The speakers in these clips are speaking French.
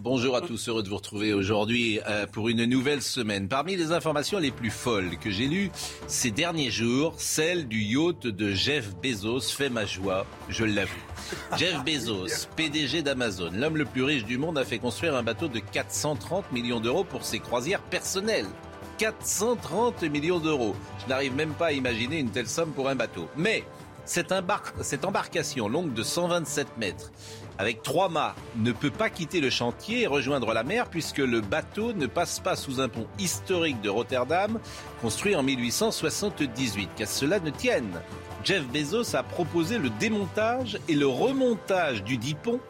Bonjour à tous, heureux de vous retrouver aujourd'hui euh, pour une nouvelle semaine. Parmi les informations les plus folles que j'ai lues ces derniers jours, celle du yacht de Jeff Bezos fait ma joie, je l'avoue. Jeff Bezos, PDG d'Amazon, l'homme le plus riche du monde, a fait construire un bateau de 430 millions d'euros pour ses croisières personnelles. 430 millions d'euros. Je n'arrive même pas à imaginer une telle somme pour un bateau. Mais cette, embar- cette embarcation longue de 127 mètres, avec trois mâts, ne peut pas quitter le chantier et rejoindre la mer puisque le bateau ne passe pas sous un pont historique de Rotterdam, construit en 1878. Qu'à cela ne tienne. Jeff Bezos a proposé le démontage et le remontage du dit pont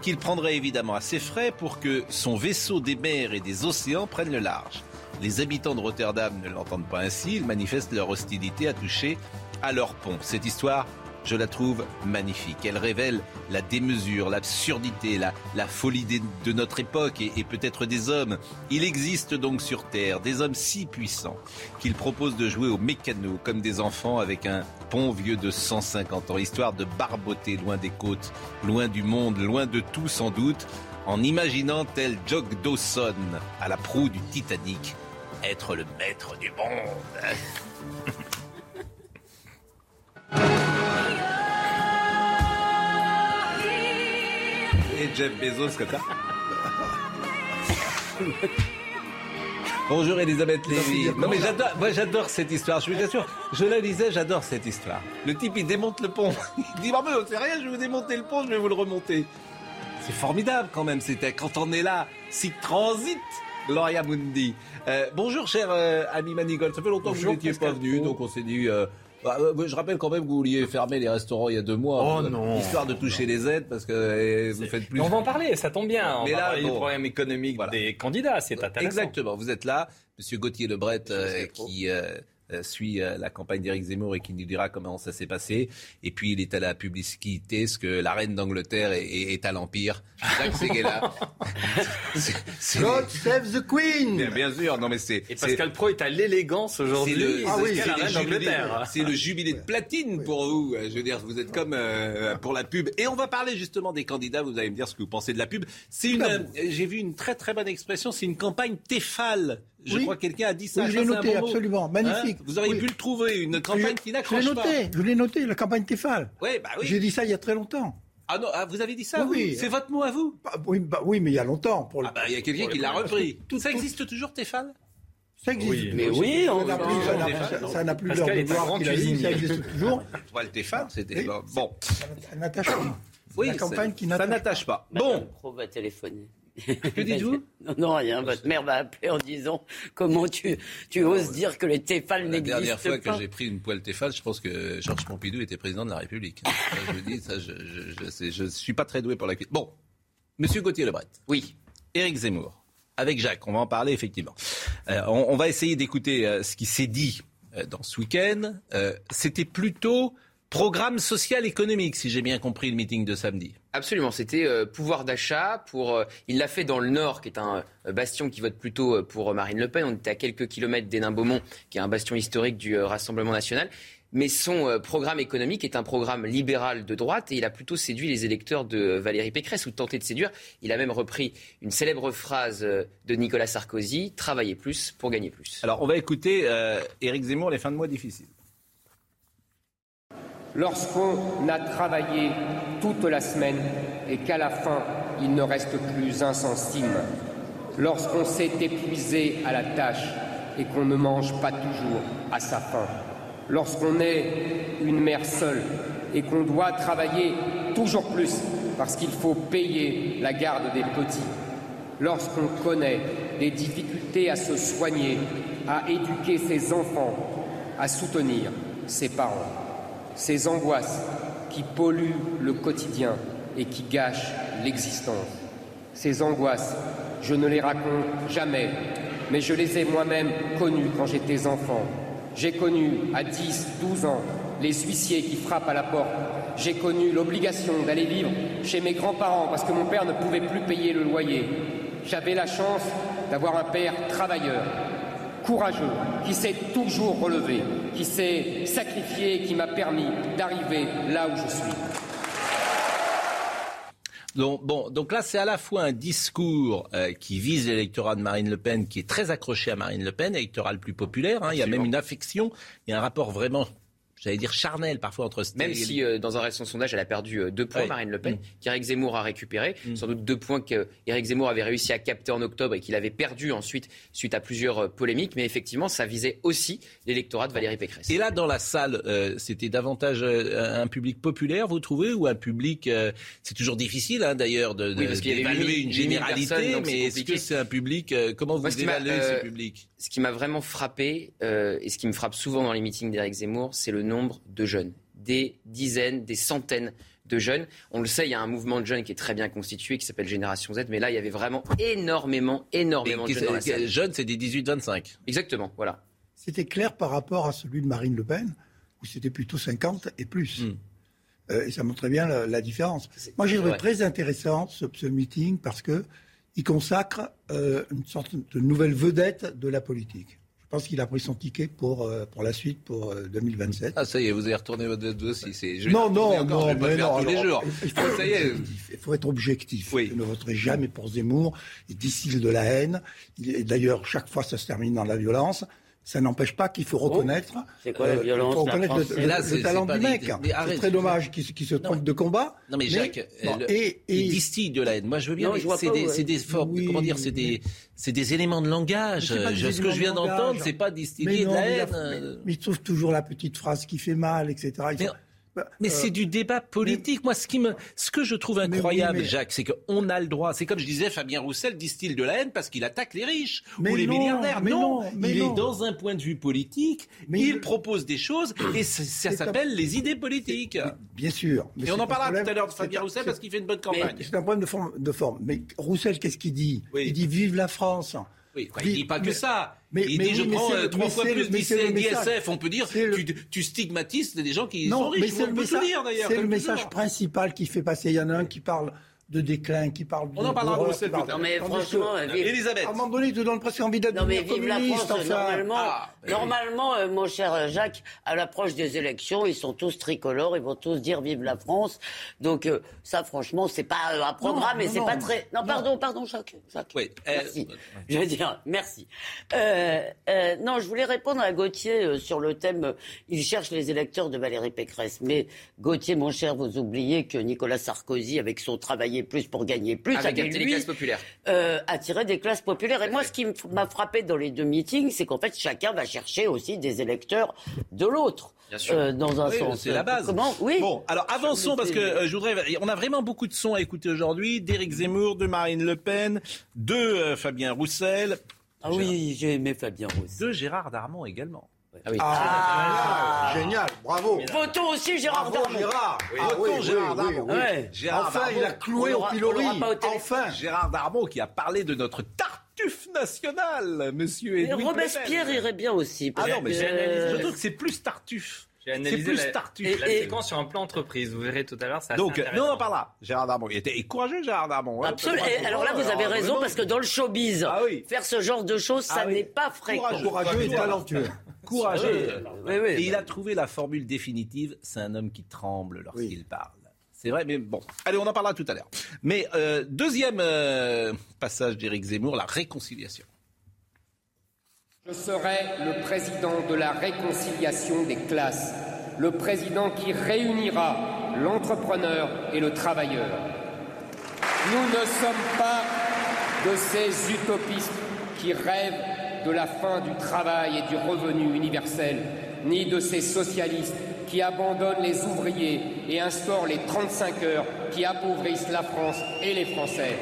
qu'il prendrait évidemment à ses frais pour que son vaisseau des mers et des océans prenne le large. Les habitants de Rotterdam ne l'entendent pas ainsi, ils manifestent leur hostilité à toucher à leur pont. Cette histoire, je la trouve magnifique. Elle révèle la démesure, l'absurdité, la, folie de notre époque et, et peut-être des hommes. Il existe donc sur Terre des hommes si puissants qu'ils proposent de jouer au mécano comme des enfants avec un pont vieux de 150 ans, histoire de barboter loin des côtes, loin du monde, loin de tout sans doute, en imaginant tel Jock Dawson à la proue du Titanic être le maître du monde. Et Jeff Bezos comme ça. Bonjour Elisabeth Lévy. Non mais j'adore, moi j'adore cette histoire. Je vous assure, je la lisais, j'adore cette histoire. Le type il démonte le pont. Il dit c'est rien, je vais vous démonter le pont, je vais vous le remonter. C'est formidable quand même. C'était quand on est là, si transit. Gloria Mundi. Euh, bonjour cher euh, ami Manigold. Ça fait longtemps que vous n'étiez pas venu, donc on s'est dit. euh, bah, euh, je rappelle quand même que vous vouliez fermer les restaurants il y a deux mois. Oh euh, non. Histoire de toucher les aides parce que euh, vous faites plus. Mais on va en parler, ça tombe bien. On Mais va là, parler bon. du problème économique Voilà. des candidats, c'est intéressant. Exactement, vous êtes là, Monsieur Gauthier Lebret, euh, qui euh, euh, suit euh, la campagne d'Éric Zemmour et qui nous dira comment ça s'est passé. Et puis il est à la publicité, ce que la reine d'Angleterre est, est- est à l'Empire. Jacques Seguela. C'est- c'est- God save the Queen Bien, bien sûr, non mais c'est. Et c'est- Pascal Pro est à l'élégance c'est aujourd'hui. le, Ah c'est- oui, c'est c'est la reine d'Angleterre. c'est le jubilé de platine pour vous. Je veux dire, vous êtes comme euh, pour la pub. Et on va parler justement des candidats. Vous allez me dire ce que vous pensez de la pub. C'est une. euh, J'ai vu une très très bonne expression. C'est une campagne Tefal. Je Oui. crois que quelqu'un a dit ça. Oui, je l'ai noté, absolument. Magnifique. Hein vous auriez Oui. pu le trouver. Une campagne qui Je l'ai n'accroche pas. noté, je l'ai noté, la campagne Tefal. Oui, bah oui. J'ai dit ça il y a très longtemps. Ah non, ah, vous avez dit ça Oui. C'est votre mot à vous Bah, oui, bah, oui, mais il y a longtemps. Pour le... Ah bah il y a quelqu'un qui l'a repris. ça existe toujours Tefal? Ça existe. Oui, mais oui, ça on- n'a plus, ça n'a- Tefal. ça- n'a plus l'heure de cuisinier. ça existe toujours. Le Tefal, c'était bon. Ça n'attache pas. Oui, la campagne ça- qui ça n'attache n'attache pas. Bon, Pro va téléphoner. Que dites-vous? Non, non, rien. Votre mère va appeler en disant comment tu, tu oses dire que les Tefal La dernière n'existent fois pas. que j'ai pris une poêle Tefal, je pense que Georges Pompidou était président de la République. Ça, je vous dis, ça, je, je, je, sais- je suis pas très doué pour la question. Bon, Monsieur Gauthier Lebret. Oui. Éric Zemmour. Avec Jacques, on va en parler effectivement. Euh, on, on va essayer d'écouter euh, ce qui s'est dit euh, dans ce week-end. Euh, C'était plutôt programme social économique, si j'ai bien compris le meeting de samedi. Absolument, c'était euh, pouvoir d'achat. Pour, euh, il l'a fait dans le Nord, qui est un euh, bastion qui vote plutôt euh, pour Marine Le Pen. On était à quelques kilomètres d'Hénin-Beaumont, qui est un bastion historique du euh, Rassemblement national. Mais son euh, programme économique est un programme libéral de droite et il a plutôt séduit les électeurs de euh, Valérie Pécresse ou tenté de séduire. Il a même repris une célèbre phrase euh, de Nicolas Sarkozy travailler plus pour gagner plus. Alors, on va écouter euh, Éric Zemmour, les fins de mois difficiles. Lorsqu'on a travaillé toute la semaine et qu'à la fin, il ne reste plus un centime. Lorsqu'on s'est épuisé à la tâche et qu'on ne mange pas toujours à sa faim. Lorsqu'on est une mère seule et qu'on doit travailler toujours plus parce qu'il faut payer la garde des petits. Lorsqu'on connaît des difficultés à se soigner, à éduquer ses enfants, à soutenir ses parents ces angoisses qui polluent le quotidien et qui gâchent l'existence. Ces angoisses, je ne les raconte jamais, mais je les ai moi-même connues quand j'étais enfant. J'ai connu à 10, 12 ans les huissiers qui frappent à la porte. J'ai connu l'obligation d'aller vivre chez mes grands-parents parce que mon père ne pouvait plus payer le loyer. J'avais la chance d'avoir un père travailleur, courageux, qui s'est toujours relevé, qui s'est sacrifié, qui m'a permis d'arriver là où je suis. Donc, bon, donc là, c'est à la fois un discours euh, qui vise l'électorat de Marine Le Pen, qui est très accroché à Marine Le Pen, électorat le plus populaire. hein. il y a même une affection, il y a un rapport vraiment, j'allais dire charnel parfois entre. Même si euh, dans un récent sondage, elle a perdu euh, deux points, Ouais. Marine Le Pen, Mm. qu'Éric Zemmour a récupéré. Sans doute deux points qu'Éric Zemmour avait réussi à capter en octobre et qu'il avait perdu ensuite suite à plusieurs euh, polémiques. Mais effectivement, ça visait aussi l'électorat de Valérie Pécresse. Et là, dans la salle, euh, c'était davantage un public populaire, vous trouvez, ou un public C'est toujours difficile, hein, d'ailleurs, de, de- Oui, parce qu'il y avait d'évaluer 8000 une 8000 généralité, personnes, mais est-ce que c'est un public Comment Moi, vous évaluez ce public? Ce qui m'a vraiment frappé, euh, et ce qui me frappe souvent dans les meetings d'Éric Zemmour, c'est le nombre de jeunes. Des dizaines, des centaines de jeunes. On le sait, il y a un mouvement de jeunes qui est très bien constitué, qui s'appelle Génération Z, mais là, il y avait vraiment énormément, énormément de jeunes dans la. Jeunes, c'est des 18-25. Exactement, voilà. C'était clair par rapport à celui de Marine Le Pen, où c'était plutôt 50 et plus. Mm. Euh, et ça montrait bien la, la différence. Moi, j'ai trouvé très intéressant ce, ce meeting parce que il consacre euh, une sorte de nouvelle vedette de la politique. Je pense qu'il a pris son ticket pour, euh, pour la suite, pour euh, 2027. Ah, ça y est, vous avez retourné votre dossier. je non, non, encore, non, je vais pas mais faire non. tous les jours. Il faut, être Ça y est. Il faut être objectif. Oui. Je ne voterai jamais pour Zemmour. Il distille de la haine. D'ailleurs, chaque fois, ça se termine dans la violence. Ça n'empêche pas qu'il faut reconnaître. Oh, C'est quoi la violence, Il faut la reconnaître le, France le- Là, le c'est- talent du mec. C'est très dommage qu'il se, trompe de combat. Non mais Jacques, bon, euh, le- et, et- il distille de la haine. Moi je veux bien, c'est des, où, c'est des formes, Oui, comment dire, c'est des, c'est des éléments de langage. Je- ce que je viens d'entendre, c'est pas distiller non, de la haine. euh. mais il trouve toujours la petite phrase qui fait mal, etc. Mais- Bah, Mais euh, c'est du débat politique. Moi, ce qui me, ce que je trouve incroyable, oui, mais- Jacques, c'est qu'on a le droit. C'est comme je disais, Fabien Roussel distille de la haine parce qu'il attaque les riches Mais ou les non, milliardaires. mais non, non, mais il non. est dans un point de vue politique. Mais il propose des choses et ça, C'est s'appelle les idées politiques. Bien sûr. Mais Et c'est on en parlera problème- tout à l'heure de c'est Fabien Roussel c'est- parce qu'il fait une bonne campagne. C'est un problème de forme, de forme. Mais Roussel, qu'est-ce qu'il dit? Oui. Il dit vive la France. Oui, quoi, il dit pas que mais- ça. mais- il mais dit je prends euh, trois fois plus d'ISF. On peut dire le- tu, tu stigmatises des gens qui Non, sont riches. mais c'est on le peut message, le dire d'ailleurs. c'est le comme message principal qui fait passer. Il y en a un qui parle de déclin, qui parle de. On en parlera de tard. Non mais franchement, que- vive- Elisabeth. À un moment donné, il te donne presque envie d'être Non mais devenir vive la communiste, France, enfin. normalement, Ah, oui. normalement euh, mon cher Jacques, à l'approche des élections, ils sont tous tricolores, ils vont tous dire vive la France. Donc euh, ça, franchement, c'est pas euh, un programme Non, et c'est pas très... Non, Non. pardon, pardon, Jacques. Jacques. Oui, euh, Merci. Je veux dire, merci. Euh, euh, non, je voulais répondre à Gauthier euh, sur le thème euh, il cherche les électeurs de Valérie Pécresse. Mais Gauthier, mon cher, vous oubliez que Nicolas Sarkozy, avec son travailler plus pour gagner plus, Avec les lui, classes populaires. euh, attirer des classes populaires. Et moi, ce qui m'a frappé dans les deux meetings, c'est qu'en fait, chacun va chercher aussi des électeurs de l'autre, Bien sûr. euh, dans un Oui, sens. c'est la base. Comment? Oui. Bon, alors avançons parce que euh, je voudrais. On a vraiment beaucoup de sons à écouter aujourd'hui. D'Éric Zemmour, de Marine Le Pen, de euh, Fabien Roussel, Ah oui, j'ai aimé Fabien Rousse. de Gérard Darmon également. Ah oui. Ah, génial, génial, bravo. Votons aussi Gérard Bravo Darmon. Gérard. Ah Votons oui, oui, Gérard oui, Darmon. oui. Ouais. Gérard Enfin, Darmon. il a cloué au pilori. Enfin. Gérard Darmon qui a parlé de notre tartuffe nationale, monsieur Et Robespierre Plenel. irait bien aussi. Ah parce non, mais que- j'ai analysé je trouve que c'est plus tartuffe. J'ai C'est analysé plus la, tartuffe. la Et- séquence sur un plan entreprise. Vous verrez tout à l'heure. Donc, non, on en parlera. Gérard Darmon. Il était courageux, Gérard Darmon. hein. Absolument. Et trop alors là, vous avez alors, raison, parce que dans le showbiz, Ah oui. faire ce genre de choses, ça Ah oui. n'est pas fréquent. Courageux. Courageux et talentueux. Courageux. Oui, oui. Et il a trouvé la formule définitive. C'est un homme qui tremble lorsqu'il Oui. parle. C'est vrai, mais bon. Allez, on en parlera tout à l'heure. Mais euh, deuxième euh, passage d'Éric Zemmour, la réconciliation. Je serai le président de la réconciliation des classes, le président qui réunira l'entrepreneur et le travailleur. Nous ne sommes pas de ces utopistes qui rêvent de la fin du travail et du revenu universel, ni de ces socialistes qui abandonnent les ouvriers et instaurent les 35 heures qui appauvrissent la France et les Français.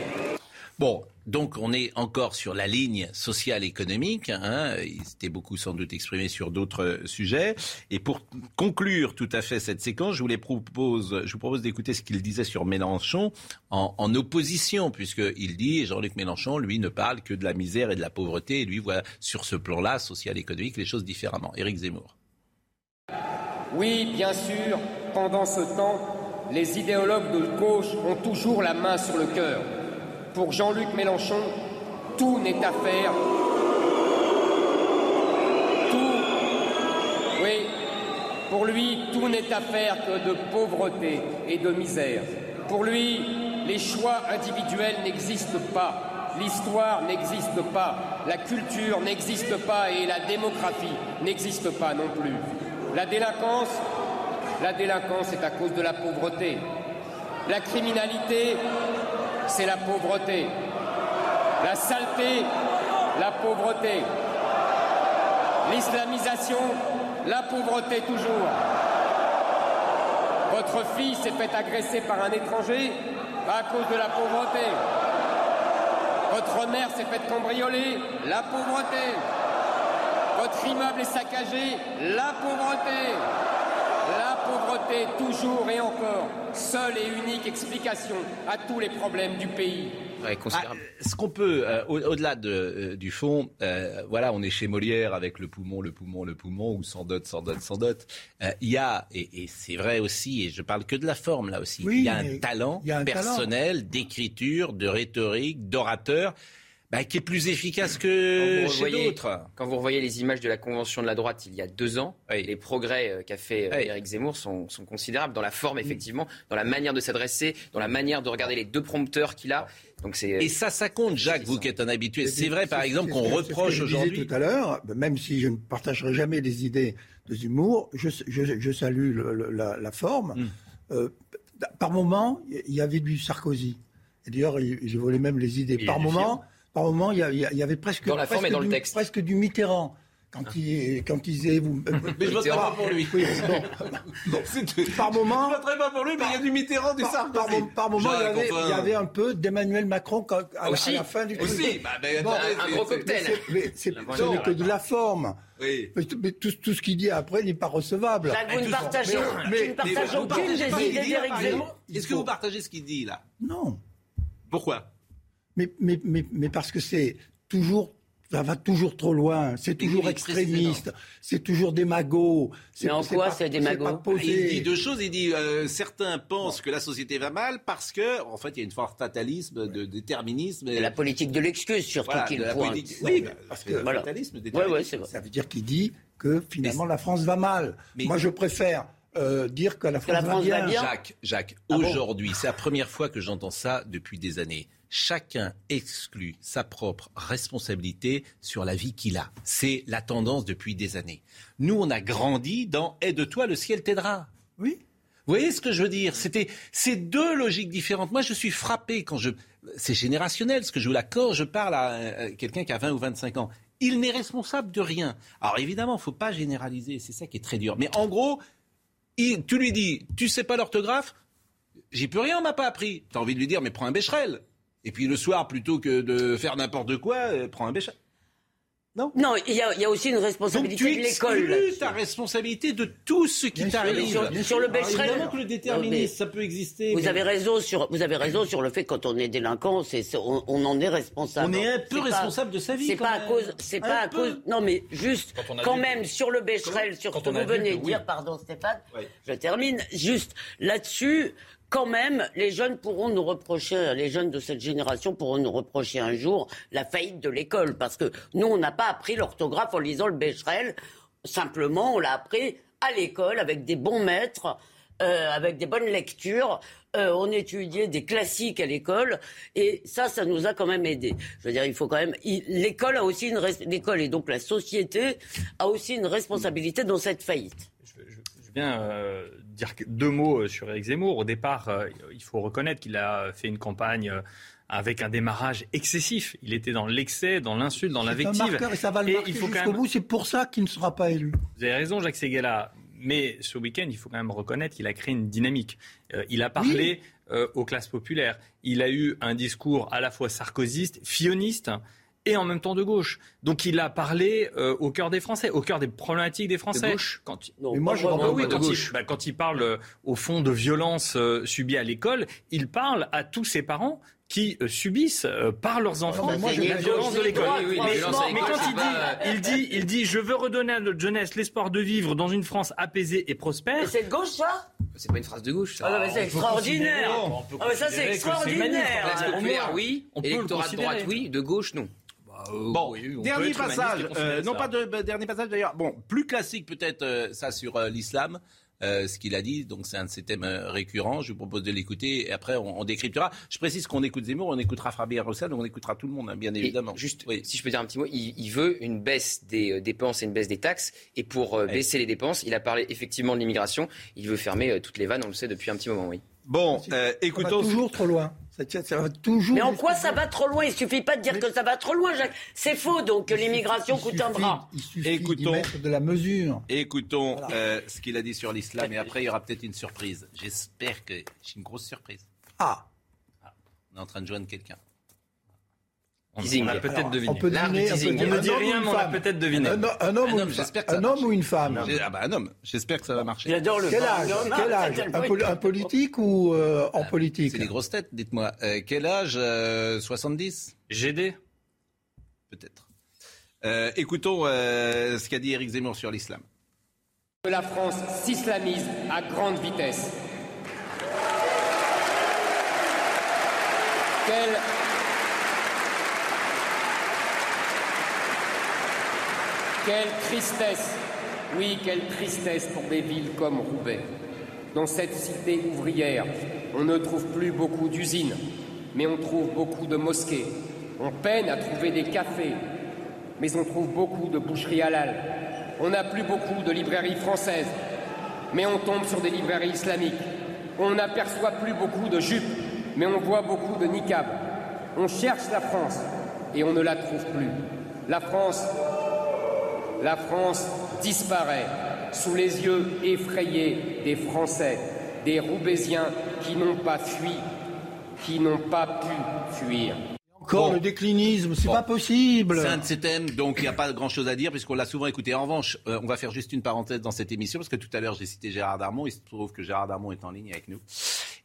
Donc on est encore sur la ligne sociale économique. Hein, il s'était beaucoup sans doute exprimé sur d'autres sujets. Et pour conclure tout à fait cette séquence, je vous, propose, je vous propose d'écouter ce qu'il disait sur Mélenchon en, opposition, puisqu'il dit, Jean-Luc Mélenchon, lui, ne parle que de la misère et de la pauvreté. Et lui voit sur ce plan-là, social économique, les choses différemment. Éric Zemmour. Oui, bien sûr, pendant ce temps, les idéologues de gauche ont toujours la main sur le cœur. Pour Jean-Luc Mélenchon, tout n'est à faire. Tout. Oui, pour lui, tout n'est à que de pauvreté et de misère. Pour lui, les choix individuels n'existent pas. L'histoire n'existe pas, la culture n'existe pas et la démographie n'existe pas non plus. La délinquance, la délinquance est à cause de la pauvreté. La criminalité, c'est la pauvreté. La saleté, la pauvreté. L'islamisation, la pauvreté toujours. Votre fille s'est fait agresser par un étranger à cause de la pauvreté. Votre mère s'est fait cambrioler, la pauvreté. Votre immeuble est saccagé, la pauvreté. La pauvreté, toujours et encore, seule et unique explication à tous les problèmes du pays. Ah, ce qu'on peut, euh, au-delà euh, du fond, euh, voilà, on est chez Molière avec le poumon, le poumon, le poumon, ou sans dot, sans dot, sans dot. Il y a, et, c'est vrai aussi, et je parle que de la forme là aussi, il y a un talent personnel d'écriture, de rhétorique, d'orateur bah, qui est plus efficace que chez d'autres. Quand vous revoyez les images de la convention de la droite il y a deux ans, les progrès euh, qu'a fait Eric euh, Éric Zemmour sont, sont, considérables dans la forme, effectivement, dans la manière de s'adresser, dans la manière de regarder les deux prompteurs qu'il a. Donc Et ça, ça compte, Jacques, vous qui êtes un habitué. C'est vrai, par exemple, qu'on reproche aujourd'hui. tout à l'heure, même si je ne partagerai jamais les idées de Zemmour, je, je, je salue la, la, forme. Hmm. Euh, par moment, il y avait du Sarkozy. D'ailleurs, je voulais même les idées. par moment, par moment, il y, avait presque, dans la forme et dans le texte. presque du Mitterrand. Quand il, quand il disait vous. Mais je voterai pas pour lui. Oui, bon, Par moment. Je voterai pas pour lui, mais il y a du Mitterrand, du Sarkozy. Par, moment, il y, avait, il y, avait, un peu d'Emmanuel Macron à, Aussi. la fin du. Aussi, bah, bon, un, gros cocktail. Mais ce n'est que de la forme. Oui. Mais, tout, tout, ce qu'il dit après n'est pas recevable. vous ne partagez, aucune des idées d'Éric Zemmour. Est-ce que vous partagez ce qu'il dit là? Non. Pourquoi? Mais, mais, mais, mais parce que c'est toujours ça va toujours trop loin, c'est toujours extrémiste, c'est toujours démago. Mais en quoi c'est démago Il dit deux choses. Il dit euh, certains pensent que la société va mal parce que, en fait, il y a une forme fatalisme, de déterminisme. Et la politique de l'excuse surtout qu'il pointe. Oui, parce que voilà. fatalisme, déterminisme. ça veut dire qu'il dit que finalement la France va mal. Moi, je préfère. Euh, dire que la France, va, bien. Jacques, Jacques, ah aujourd'hui, c'est la première fois que j'entends ça depuis des années chacun exclut sa propre responsabilité sur la vie qu'il a. C'est la tendance depuis des années. Nous, on a grandi dans Aide-toi, le ciel t'aidera. Oui. Vous voyez ce que je veux dire? C'était ces deux logiques différentes. Moi, je suis frappé quand je. C'est générationnel ce que je vous l'accorde. Je parle à quelqu'un qui a 20 ou 25 ans. Il n'est responsable de rien. Alors évidemment, il ne faut pas généraliser. C'est ça qui est très dur. Mais en gros, tu lui dis, tu sais pas l'orthographe? J'y peux rien, on m'a pas appris. Tu as envie de lui dire, mais prends un bécherel. Et puis le soir, plutôt que de faire n'importe quoi, euh, prends un béchamel. Non, non il, y a, aussi une responsabilité de l'école. Tu ta responsabilité de tout ce qui t'arrive. Sur, sur, le Becherel. Évidemment que le déterminisme, ça peut exister. Vous avez raison sur, vous avez raison sur le fait que quand on est délinquant, c'est, on, en est responsable. On est un peu responsable de sa vie. C'est pas à cause, c'est pas à cause. Non, mais juste quand, même sur le Becherel, sur ce que vous venez de dire, pardon Stéphane, je termine juste là-dessus quand même, les jeunes pourront nous reprocher, les jeunes de cette génération pourront nous reprocher un jour la faillite de l'école. Parce que nous, on n'a pas appris l'orthographe en lisant le Becherel. Simplement, on l'a appris à l'école avec des bons maîtres, euh, avec des bonnes lectures. Euh, on étudiait des classiques à l'école et ça, ça nous a quand même aidé. Je veux dire, il faut quand même. L'école a aussi une l'école et donc la société a aussi une responsabilité dans cette faillite. Je, veux bien euh, dire deux mots euh, sur Eric Zemmour. Au départ, euh, il faut reconnaître qu'il a fait une campagne euh, avec un démarrage excessif. Il était dans l'excès, dans l'insulte, dans l'invective. Et ça va le marquer jusqu'au bout. C'est pour ça qu'il ne sera pas élu. Vous avez raison, Jacques Seguela. Mais ce week-end, il faut quand même reconnaître qu'il a créé une dynamique. il a parlé euh, aux classes populaires. Il a eu un discours à la fois sarkozyste, fioniste et en même temps de gauche. Donc il a parlé euh, au cœur des Français, au cœur des problématiques des Français. De gauche quand, Mais moi, je Ah comprends oui, pas de quand, il, gauche. bah, quand il parle euh, au fond de violences euh, subies à l'école, il parle à tous ces parents qui euh, subissent euh, par leurs enfants bah, moi, la j'ai- violence de l'école. Oui, oui, la mais, quand il dit, il dit, il dit, je veux redonner à notre jeunesse l'espoir de vivre dans une France apaisée et prospère. Mais c'est de gauche, ça? C'est pas une phrase de gauche, ça. Ah non, mais c'est extraordinaire on Ah, mais ça, c'est extraordinaire oui. on peut le Électorat de droite, oui. De gauche, non. Bon, oui, on dernier passage, euh, non ça. pas de bah, dernier passage d'ailleurs. Bon, plus classique peut-être euh, ça sur euh, l'islam. euh, ce qu'il a dit, donc c'est un de ses thèmes récurrents. Je vous propose de l'écouter et après on, on décryptera. Je précise qu'on écoute Zemmour, on écoutera Fabien Roussel, on écoutera tout le monde, hein, bien Et évidemment. juste, Oui. si je peux dire un petit mot, il, il veut une baisse des euh, dépenses et une baisse des taxes. Et pour euh, Ouais. baisser les dépenses, il a parlé effectivement de l'immigration. Il veut fermer euh, toutes les vannes, on le sait depuis un petit moment, oui. Bon, euh, Ça va écoutons. toujours trop loin. Ça, tient- ça va toujours. Mais en quoi ça va trop loin? Il suffit pas de dire que ça va trop loin, Jacques. C'est faux, donc que l'immigration coûte un bras. Il suffit Écoutons. mettre de la mesure. Écoutons Voilà. euh, ce qu'il a dit sur l'islam et après il y aura peut-être une surprise. J'espère que j'ai une grosse surprise. Ah, On est en train de joindre quelqu'un. On, Teasing. on a peut-être deviné. on peut deviner, on peut teasing. dire On ne un dit homme ou rien, une mais on a peut-être deviné. Un, un homme Un ou homme, un homme ou une femme Ah bah un homme. J'espère que ça va marcher. J'adore le Quel âge, quel un, il- poli- un politique ou euh, en politique C'est des grosses têtes, dites-moi. Euh, quel âge euh, 70 GD Peut-être. Euh, écoutons euh, ce qu'a dit Éric Zemmour sur l'islam. La France s'islamise à grande vitesse. Quelle... Quelle tristesse, oui, quelle tristesse pour des villes comme Roubaix. Dans cette cité ouvrière, on ne trouve plus beaucoup d'usines, mais on trouve beaucoup de mosquées. On peine à trouver des cafés, mais on trouve beaucoup de boucheries halal. On n'a plus beaucoup de librairies françaises, mais on tombe sur des librairies islamiques. On n'aperçoit plus beaucoup de jupes, mais on voit beaucoup de niqab. On cherche la France et on ne la trouve plus. La France, la France disparaît sous les yeux effrayés des Français, des Roubaisiens qui n'ont pas fui, qui n'ont pas pu fuir. Encore Bon. le déclinisme, c'est Bon. pas possible. C'est un de ces thèmes, donc il n'y a pas grand-chose à dire puisqu'on l'a souvent écouté. En revanche, euh, on va faire juste une parenthèse dans cette émission parce que tout à l'heure j'ai cité Gérard Darmon. Il se trouve que Gérard Darmon est en ligne avec nous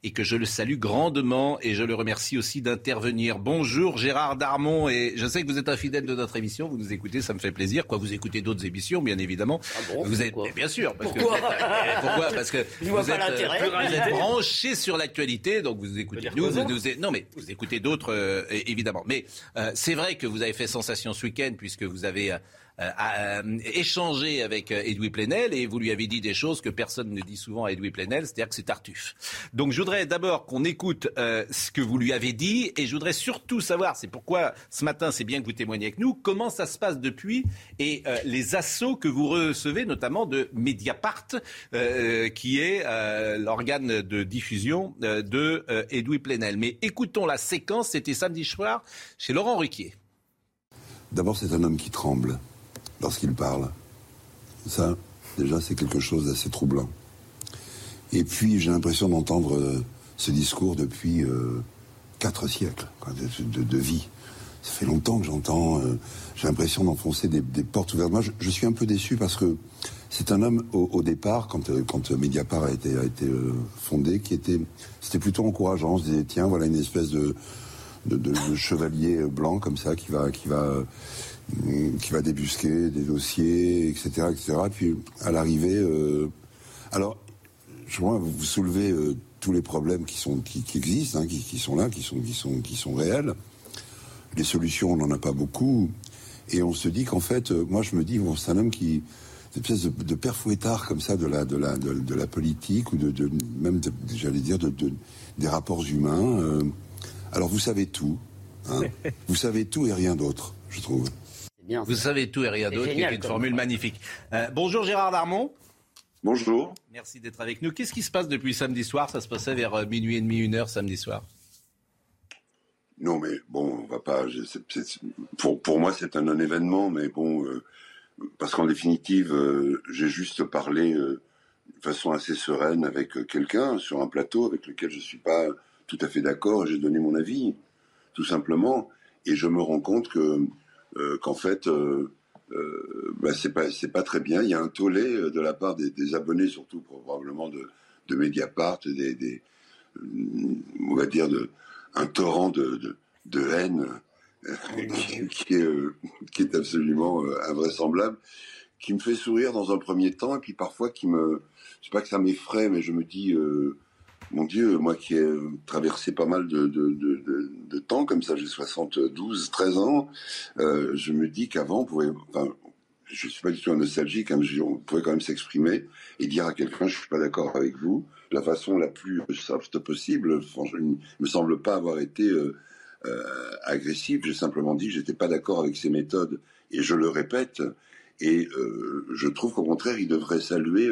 et que je le salue grandement et je le remercie aussi d'intervenir. Bonjour Gérard Darmon et je sais que vous êtes un fidèle de notre émission. Vous nous écoutez, ça me fait plaisir. Quoi, vous écoutez d'autres émissions, bien évidemment. Ah bon vous êtes, bien sûr. Parce Pourquoi que, pourquoi Parce que vois vous êtes, l'intérêt. vous êtes branché sur l'actualité, donc vous écoutez nous, vous nous- non mais vous écoutez d'autres euh, évidemment. Mais euh, c'est vrai que vous avez fait sensation ce week-end puisque vous avez euh, euh, échangé avec euh, Edoui Plenel et vous lui avez dit des choses que personne ne dit souvent à Edoui Plenel, c'est-à-dire que c'est Tartuffe. Donc je voudrais d'abord qu'on écoute ce que vous lui avez dit et je voudrais surtout savoir, c'est pourquoi ce matin c'est bien que vous témoignez avec nous, comment ça se passe depuis et les assauts que vous recevez notamment de Mediapart, qui est l'organe de diffusion de Edoui Plenel. Mais écoutons la séquence, c'était samedi soir chez Laurent Ruquier. D'abord, c'est un homme qui tremble lorsqu'il parle. Ça, déjà, c'est quelque chose d'assez troublant. Et puis, j'ai l'impression d'entendre euh, ce discours depuis euh, quatre siècles de, de- vie. Ça fait longtemps que j'entends. euh, j'ai l'impression d'enfoncer des, portes ouvertes. Moi, je, suis un peu déçu parce que c'est un homme au, départ, quand, quand Mediapart a été, a été fondé, qui était, c'était plutôt encourageant. On se disait tiens, voilà une espèce de, de, chevalier blanc comme ça qui va, qui va, qui va débusquer des dossiers, etc., etc. Puis à l'arrivée, euh, alors je vois, vous soulevez euh, tous les problèmes qui sont qui, qui existent, hein, qui, qui sont là, qui sont qui sont qui sont réels. Les solutions, on n'en a pas beaucoup, et on se dit qu'en fait, euh, moi je me dis, bon, c'est un homme qui une espèce de, de père fouettard comme ça de la de la de, de la politique ou de, de même j'allais dire de, de- des rapports humains. alors vous savez tout, hein. vous savez tout et rien d'autre, je trouve. Bien. Vous savez tout et rien d'autre, qui est une formule magnifique. Euh, bonjour Gérard Darmon. Bonjour. Merci d'être avec nous. Qu'est-ce qui se passe depuis samedi soir? Ça se passait vers euh, minuit et demi, une heure samedi soir? Non, mais bon, on va pas. je- pour, pour moi, c'est un non-événement, mais bon, euh, parce qu'en définitive, euh, j'ai juste parlé euh, de façon assez sereine avec quelqu'un sur un plateau avec lequel je suis pas tout à fait d'accord et j'ai donné mon avis, tout simplement. Et je me rends compte que euh, qu'en fait, euh, euh, bah, c'est pas très bien. Il y a un tollé de la part des, abonnés, surtout probablement de, de Mediapart, des, des on va dire de un torrent de, de, haine qui, est, qui est absolument invraisemblable, qui me fait sourire dans un premier temps et puis parfois qui me c'est pas que ça m'effraie, mais je me dis mon Dieu, moi qui ai traversé pas mal de, temps, comme ça, j'ai 72, 13 ans, euh, je me dis qu'avant, on pouvait, je suis pas du tout nostalgique, hein, on pouvait quand même s'exprimer et dire à quelqu'un, je suis pas d'accord avec vous, de la façon la plus soft possible. Franchement, il me semble pas avoir été euh, euh, agressif. J'ai simplement dit j'étais pas d'accord avec ces méthodes et je le répète. Et je trouve qu'au contraire, il devrait saluer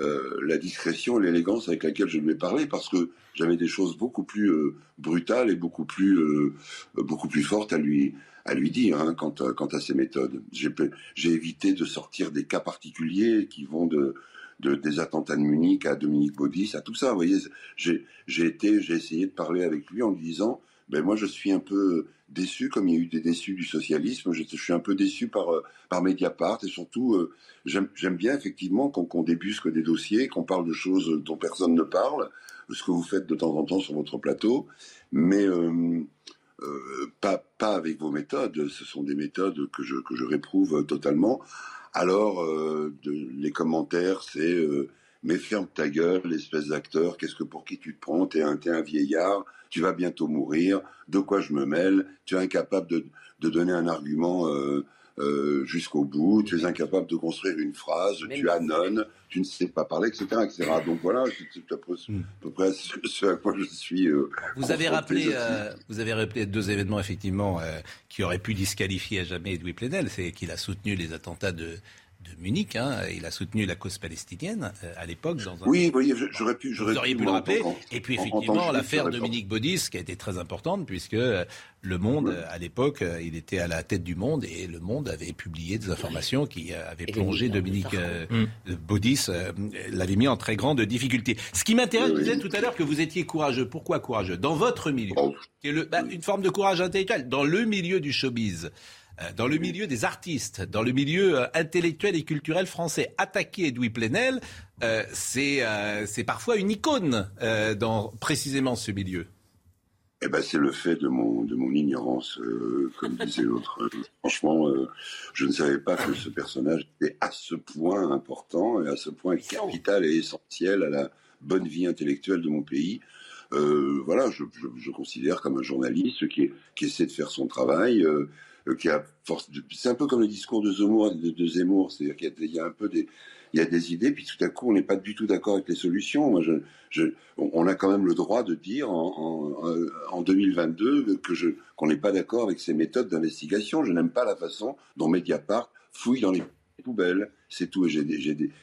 euh, la discrétion, l'élégance avec laquelle je lui ai parlé, parce que j'avais des choses beaucoup plus euh, brutales et beaucoup plus, euh, beaucoup plus fortes à lui, à lui dire hein, quant, à, ses méthodes. J'ai évité de sortir des cas particuliers qui vont de, des attentats de Munich à Dominique Baudis, à tout ça. Vous voyez, j'ai été, j'ai essayé de parler avec lui en lui disant, ben moi je suis un peu déçu, comme il y a eu des déçus du socialisme. Je, suis un peu déçu par, euh, par Mediapart et surtout, euh, j'aime bien effectivement qu'on débusque des dossiers, qu'on parle de choses dont personne ne parle, ce que vous faites de temps en temps sur votre plateau, mais euh, pas, pas avec vos méthodes. Ce sont des méthodes que je, que je réprouve totalement. Alors, les commentaires, c'est mais ferme ta gueule, espèce d'acteur, qu'est-ce que pour qui tu te prends? T'es un, es un vieillard, tu vas bientôt mourir, de quoi je me mêle? Tu es incapable de, de donner un argument euh, euh, jusqu'au bout, tu es incapable de construire une phrase, tu annonnes, tu ne sais pas parler, etc. etc. Donc voilà, c'est à peu, hmm. près ce, à quoi je suis. Euh, vous, avez rappelé, vous avez rappelé deux événements, effectivement, qui auraient pu disqualifier à jamais Edoui Plenel. C'est qu'il a soutenu les attentats de de Munich. Hein. Il a soutenu la cause palestinienne euh, à l'époque. Dans un... Oui, oui j'aurais pu, j'aurais pu, pu le rappeler. Et puis effectivement, l'affaire Dominique Baudis, qui a été très importante, puisque euh, le Monde, à l'époque, euh, il était à la tête du Monde et le Monde avait publié des informations qui avaient plongé Dominique mm. Baudis, l'avait mis en très grande difficulté. Ce qui m'intéresse, vous disiez tout à l'heure que vous étiez courageux. Pourquoi courageux? Dans votre milieu, oh. qui est le, bah, une forme de courage intellectuel, dans le milieu du showbiz. Euh, dans le milieu des artistes, dans le milieu euh, intellectuel et culturel français. Attaquer Edoui Plenel, euh, c'est parfois une icône dans précisément ce milieu. Eh ben, c'est le fait de mon, de mon ignorance, comme disait l'autre. franchement, je ne savais pas que ce personnage était à ce point important et à ce point capital et essentiel à la bonne vie intellectuelle de mon pays. voilà, je, je, considère comme un journaliste qui, qui essaie de faire son travail, euh, qui a force. C'est un peu comme le discours de Zemmour, de, Zemmour, c'est-à-dire qu'il y, a un peu des, il y a des idées, puis tout à coup on n'est pas du tout d'accord avec les solutions. Moi, je, je, on a quand même le droit de dire en, en, en 2022 que je qu'on n'est pas d'accord avec ces méthodes d'investigation. Je n'aime pas la façon dont Mediapart fouille dans les poubelles. C'est tout. Et j'ai des,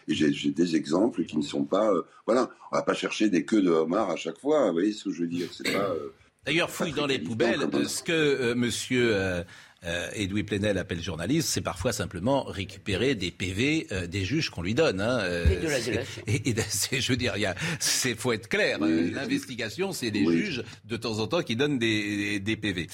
des, des exemples qui ne sont pas. Euh, voilà, on va pas chercher des queues de homard à chaque fois. Vous voyez ce que je veux dire C'est pas. Euh, D'ailleurs, fouille dans les poubelles. Ce que monsieur euh, Edoui Plenel appelle journaliste, c'est parfois simplement récupérer des PV euh, des juges qu'on lui donne. Hein, euh, et de la et, et je veux dire, il c'est faut être clair. Euh, l'investigation, c'est des juges de temps en temps qui donnent des, des, PV.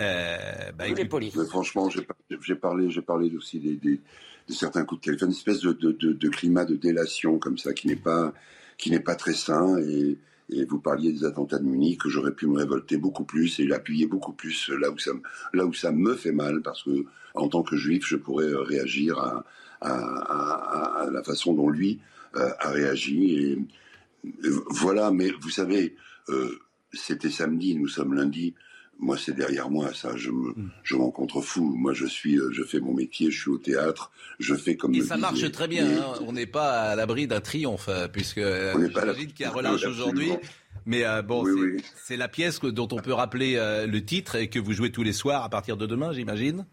Euh, bah, les polices. franchement, j'ai parlé, j'ai parlé aussi des, des, de certains coups de téléphone, une espèce de, de, de, de climat de délation comme ça qui n'est pas qui n'est pas très sain et et vous parliez des attentats de Munich, que j'aurais pu me révolter beaucoup plus et l'appuyer beaucoup plus là où ça, me fait mal, parce que en tant que juif, je pourrais euh, réagir à, la façon dont lui euh, a réagi. Et, voilà, mais vous savez, euh, c'était samedi, nous sommes lundi moi, c'est derrière moi, ça. Je me, hmm. je m'en contrefous. Moi, je suis, euh, je fais mon métier, je suis au théâtre, je fais comme. Et ça marche très bien. Hein. On n'est pas à l'abri d'un triomphe, euh, puisque euh, j'imagine qu'il y a relâche aujourd'hui. Mais bon, c'est la pièce dont on peut rappeler le titre et que vous jouez tous les soirs à partir de demain, j'imagine.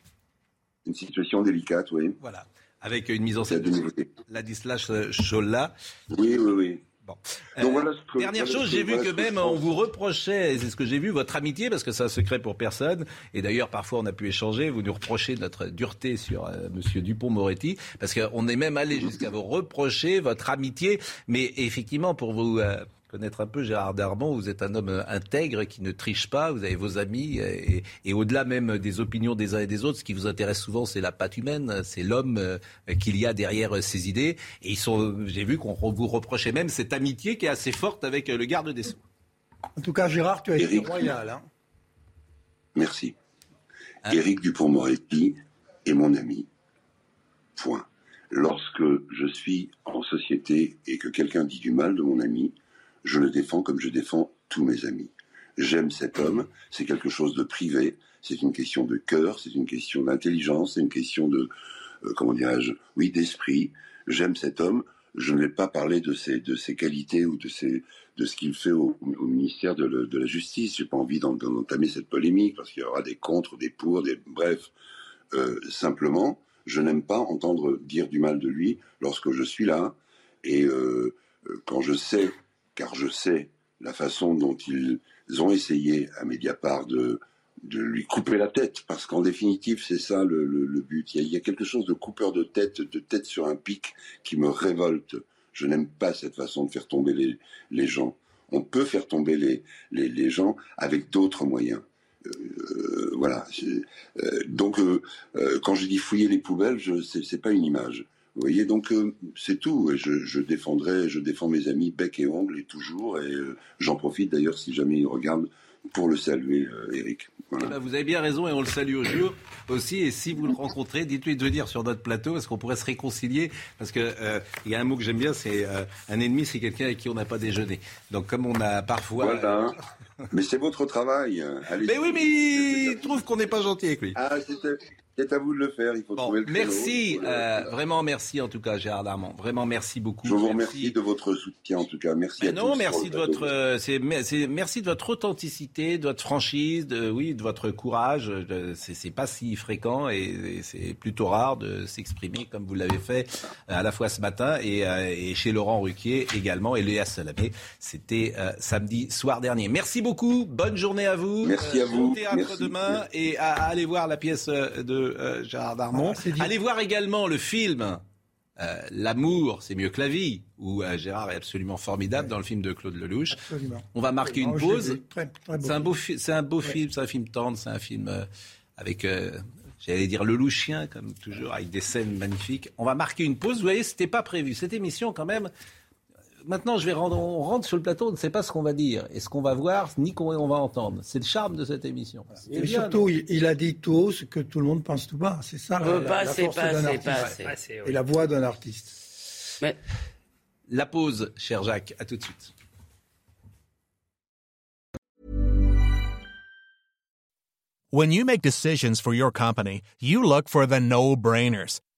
Une situation délicate, oui. Voilà, avec une mise en scène de Ladislas Cholla. Oui, oui, oui. Bon. Dernière chose, j'ai vu que même on vous reprochait, c'est ce que j'ai vu, votre amitié, parce que c'est un secret pour personne. Et d'ailleurs, parfois, on a pu échanger. Vous nous reprochez notre dureté sur M. Euh, Monsieur Dupont-Moretti, parce qu'on est même allé jusqu'à vous reprocher votre amitié. Mais effectivement, pour vous, euh, connaître un peu Gérard Darmon. Vous êtes un homme euh, intègre qui ne triche pas. Vous avez vos amis et, au-delà même des opinions des uns et des autres, ce qui vous intéresse souvent, c'est la patte humaine, c'est l'homme euh, qu'il y a derrière ces idées. Et ils sont, j'ai vu qu'on vous reprochait même cette amitié qui est assez forte avec le garde des Sceaux. En tout cas, Gérard, tu as été royal. Hein. Merci. Hein? Éric Dupont-Moretti est mon ami. Point. Lorsque je suis en société et que quelqu'un dit du mal de mon ami, je le défends comme je défends tous mes amis. J'aime cet homme, c'est quelque chose de privé, c'est une question de cœur, c'est une question d'intelligence, c'est une question de, euh, comment dirais-je, oui, d'esprit. J'aime cet homme, je ne vais pas parler de ses, de ses qualités ou de, ses, de ce qu'il fait au, ministère de, de, la Justice. J'ai pas envie d'entamer cette polémique parce qu'il y aura des contre, des pour, des bref. Euh, simplement, je n'aime pas entendre dire du mal de lui lorsque je suis là et euh, quand je sais, car je sais la façon dont ils ont essayé à Mediapart de de lui couper la tête, parce qu'en définitive, c'est ça le, but. Il y, a, quelque chose de coupeur de tête, de tête sur un pic, qui me révolte. Je n'aime pas cette façon de faire tomber les, les gens. On peut faire tomber les, les, les gens avec d'autres moyens. Euh, voilà. Euh, donc, euh, quand je dis fouiller les poubelles, je, c'est, pas une image. Vous voyez, donc c'est tout. Et je, je, défendrai, je défends mes amis bec et ongle et toujours. Et j'en profite d'ailleurs si jamais ils regardent pour le saluer, Eric. Eh ben, vous avez bien raison et on le salue au jour aussi. Et si vous le rencontrez, dites-lui de venir sur notre plateau parce qu'on pourrait se réconcilier. Parce qu'il euh, y a un mot que j'aime bien, c'est euh, un ennemi, c'est quelqu'un avec qui on n'a pas déjeuné. Donc comme on a parfois... Voilà. Mais c'est votre travail. mais oui, mais il trouve qu'on n'est pas gentil avec lui. Ah, c'est à vous de le faire. Il faut trouver le Merci, euh, vraiment merci en tout cas, Gérard Darmon. Vraiment merci beaucoup. Je vous remercie de votre soutien en tout cas. Merci à non, merci de votre, euh, c'est, merci de votre authenticité, de votre franchise, de, oui, de votre courage. C'est pas si fréquent et, c'est plutôt rare de s'exprimer comme vous l'avez fait euh, à la fois ce matin et, et, chez Laurent Ruquier également et Léa Salamé. C'était samedi soir dernier. Merci beaucoup. Bonne journée à vous. Merci à vous. Au théâtre demain et à, à aller voir la pièce de euh, Gérard Darmon. Ah, Allez voir également le film euh, L'amour, c'est mieux que la vie, où euh, Gérard est absolument formidable dans le film de Claude Lelouch. On va marquer une pause. C'est un beau, c'est un beau film, c'est un film tendre, c'est un film avec, j'allais dire Lelouchien, comme toujours, avec des scènes magnifiques. On va marquer une pause. Vous voyez, c'était pas prévu. Cette émission, quand même, maintenant, je vais rendre, on rentre sur le plateau, on ne sait pas ce qu'on va dire et ce qu'on va voir, ni qu'on on va entendre. C'est le charme de cette émission. Et surtout, il, a dit tout haut ce que tout le monde pense tout bas. C'est ça la, la, force d'un artiste. Et la voix d'un artiste. Mais... La pause, cher Jacques. À tout de suite. When you make decisions for your company, you look for the no-brainers.